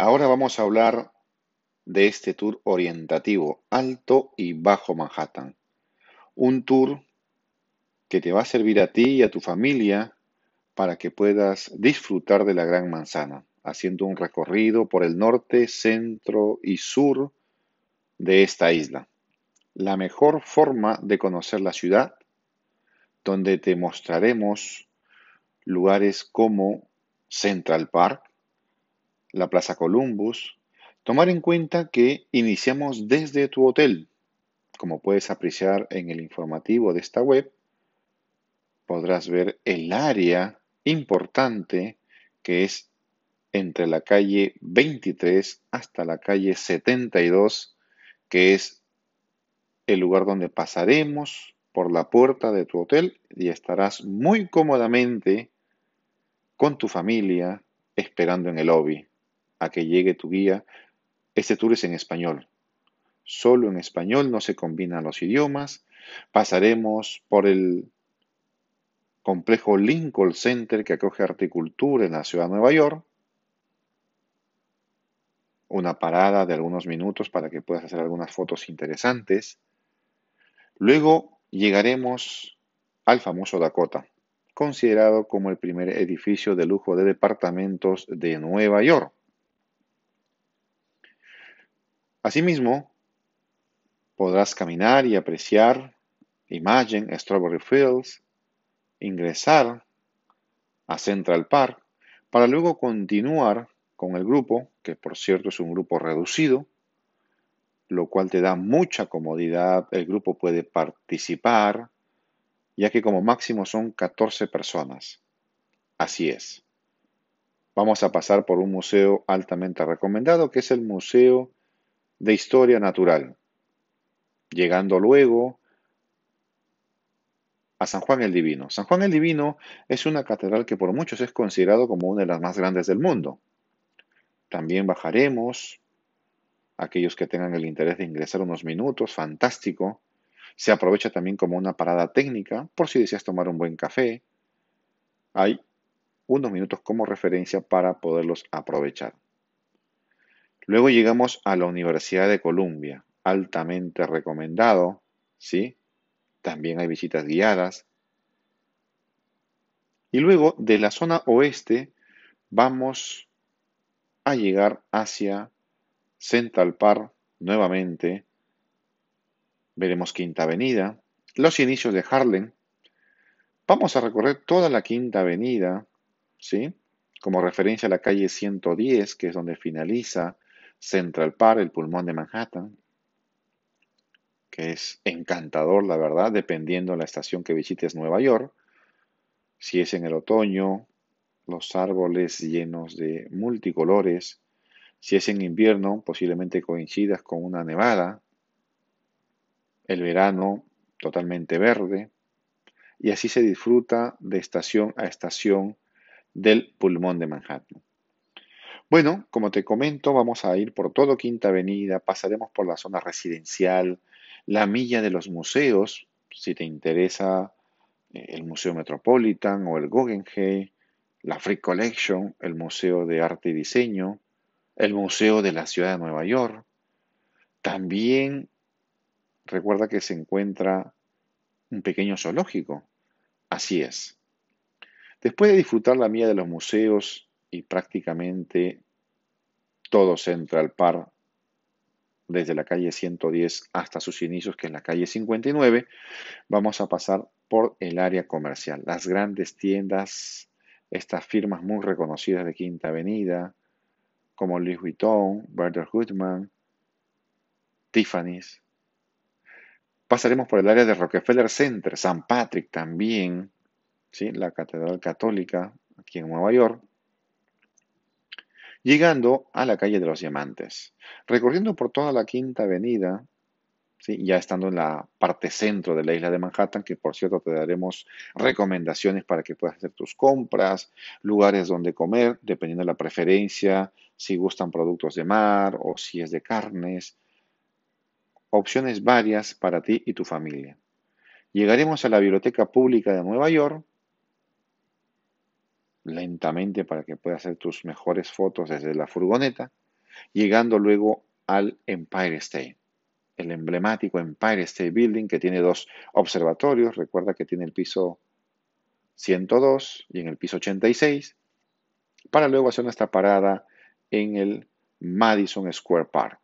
Ahora vamos a hablar de este tour orientativo, alto y bajo Manhattan. Un tour que te va a servir a ti y a tu familia para que puedas disfrutar de la Gran Manzana, haciendo un recorrido por el norte, centro y sur de esta isla. La mejor forma de conocer la ciudad, donde te mostraremos lugares como Central Park, la Plaza Columbus, Tomar en cuenta que iniciamos desde tu hotel. Como puedes apreciar en el informativo de esta web, podrás ver el área importante que es entre la calle 23 hasta la calle 72, que es el lugar donde pasaremos por la puerta de tu hotel y estarás muy cómodamente con tu familia esperando en el lobby a que llegue tu guía este tour es en español. Solo en español no se combinan los idiomas. Pasaremos por el complejo Lincoln Center que acoge articultura en la ciudad de Nueva York. Una parada de algunos minutos para que puedas hacer algunas fotos interesantes. Luego llegaremos al famoso Dakota, considerado como el primer edificio de lujo de departamentos de Nueva York. Asimismo, podrás caminar y apreciar Imagine Strawberry Fields, ingresar a Central Park para luego continuar con el grupo, que por cierto es un grupo reducido, lo cual te da mucha comodidad. El grupo puede participar, ya que como máximo son 14 personas. Así es. Vamos a pasar por un museo altamente recomendado, que es el Museo de historia natural, llegando luego a San Juan el Divino. San Juan el Divino es una catedral que por muchos es considerado como una de las más grandes del mundo. También bajaremos, aquellos que tengan el interés de ingresar unos minutos, fantástico. Se aprovecha también como una parada técnica por si deseas tomar un buen café. Hay unos minutos como referencia para poderlos aprovechar. Luego llegamos a la Universidad de Columbia, altamente recomendado, ¿sí? También hay visitas guiadas. Y luego de la zona oeste vamos a llegar hacia Central Park nuevamente. Veremos Quinta Avenida, los inicios de Harlem. Vamos a recorrer toda la Quinta Avenida, ¿sí? Como referencia a la calle 110, que es donde finaliza Central Park, el pulmón de Manhattan, que es encantador, la verdad, dependiendo de la estación que visites Nueva York. Si es en el otoño, los árboles llenos de multicolores. Si es en invierno, posiblemente coincidas con una nevada. El verano, totalmente verde. Y así se disfruta de estación a estación del pulmón de Manhattan. Bueno, como te comento, vamos a ir por todo Quinta Avenida, pasaremos por la zona residencial, la milla de los museos, si te interesa eh, el Museo Metropolitan o el Guggenheim, la Free Collection, el Museo de Arte y Diseño, el Museo de la Ciudad de Nueva York. También recuerda que se encuentra un pequeño zoológico. Así es. Después de disfrutar la milla de los museos y prácticamente todo Central Park, desde la calle 110 hasta sus inicios, que es la calle 59, vamos a pasar por el área comercial. Las grandes tiendas, estas firmas muy reconocidas de Quinta Avenida, como Louis Vuitton, Berger Goodman, Tiffany's. Pasaremos por el área de Rockefeller Center, San Patrick también, ¿sí? la Catedral Católica aquí en Nueva York llegando a la calle de los Diamantes. Recorriendo por toda la Quinta Avenida, ya estando en la parte centro de la isla de Manhattan, que por cierto te daremos recomendaciones para que puedas hacer tus compras, lugares donde comer, dependiendo de la preferencia, si gustan productos de mar o si es de carnes, opciones varias para ti y tu familia. Llegaremos a la Biblioteca Pública de Nueva York, lentamente para que puedas hacer tus mejores fotos desde la furgoneta. llegando luego al Empire State, el emblemático Empire State Building que tiene dos observatorios, recuerda que tiene el piso 102 y en el piso 86, para luego hacer nuestra parada en el Madison Square Park.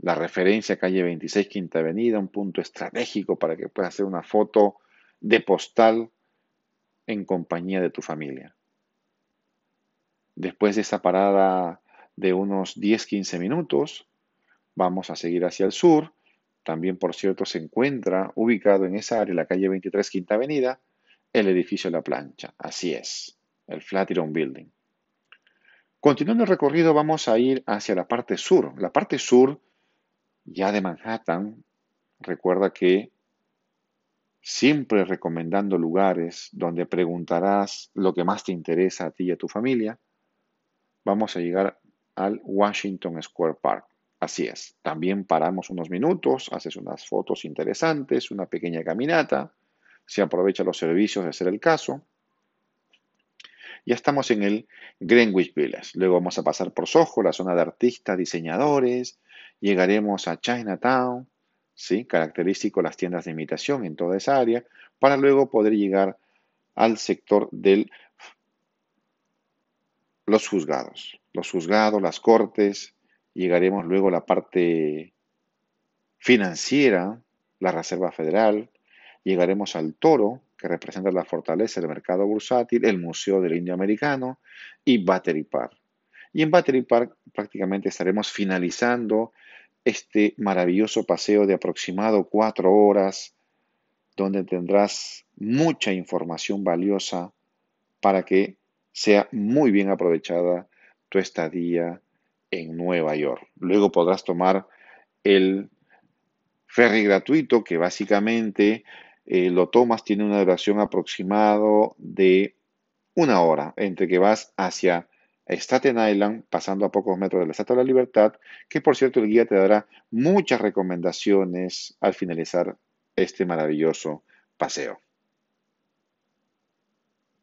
La referencia calle 26 Quinta Avenida, un punto estratégico para que puedas hacer una foto de postal en compañía de tu familia. Después de esta parada de unos 10-15 minutos, vamos a seguir hacia el sur. También, por cierto, se encuentra ubicado en esa área, la calle 23 Quinta Avenida, el edificio La Plancha. Así es, el Flatiron Building. Continuando el recorrido, vamos a ir hacia la parte sur. La parte sur, ya de Manhattan, recuerda que siempre recomendando lugares donde preguntarás lo que más te interesa a ti y a tu familia, vamos a llegar al Washington Square Park. Así es, también paramos unos minutos, haces unas fotos interesantes, una pequeña caminata, se aprovecha los servicios de ser el caso. Ya estamos en el Greenwich Village. Luego vamos a pasar por Soho, la zona de artistas, diseñadores. Llegaremos a Chinatown, ¿sí? característico las tiendas de imitación en toda esa área, para luego poder llegar al sector de los juzgados. Los juzgados, las cortes, llegaremos luego a la parte financiera, la Reserva Federal, llegaremos al Toro, que representa la fortaleza del mercado bursátil, el Museo del Indio Americano y Battery Park. Y en Battery Park prácticamente estaremos finalizando este maravilloso paseo de aproximado cuatro horas, donde tendrás mucha información valiosa para que sea muy bien aprovechada tu estadía en Nueva York. Luego podrás tomar el ferry gratuito que básicamente eh, lo tomas, tiene una duración aproximado de una hora, entre que vas hacia Staten Island, pasando a pocos metros de la Estatua de la Libertad, que por cierto el guía te dará muchas recomendaciones al finalizar este maravilloso paseo.